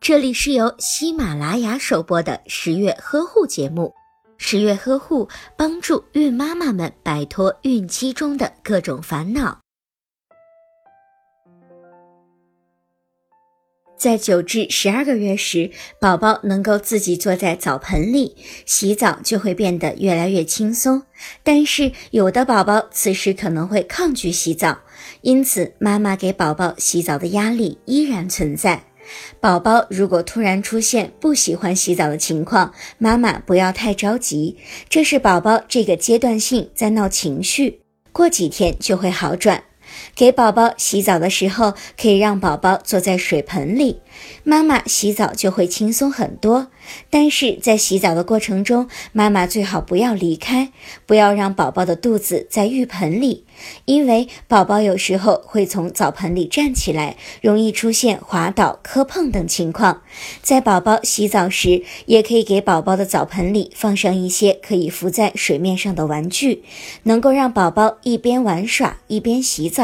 这里是由喜马拉雅首播的十月呵护节目。十月呵护帮助孕妈妈们摆脱孕期中的各种烦恼。在九至十二个月时，宝宝能够自己坐在澡盆里洗澡，就会变得越来越轻松。但是，有的宝宝此时可能会抗拒洗澡，因此妈妈给宝宝洗澡的压力依然存在。宝宝如果突然出现不喜欢洗澡的情况，妈妈不要太着急，这是宝宝这个阶段性在闹情绪，过几天就会好转。给宝宝洗澡的时候，可以让宝宝坐在水盆里，妈妈洗澡就会轻松很多。但是在洗澡的过程中，妈妈最好不要离开，不要让宝宝的肚子在浴盆里，因为宝宝有时候会从澡盆里站起来，容易出现滑倒、磕碰等情况。在宝宝洗澡时，也可以给宝宝的澡盆里放上一些可以浮在水面上的玩具，能够让宝宝一边玩耍一边洗澡，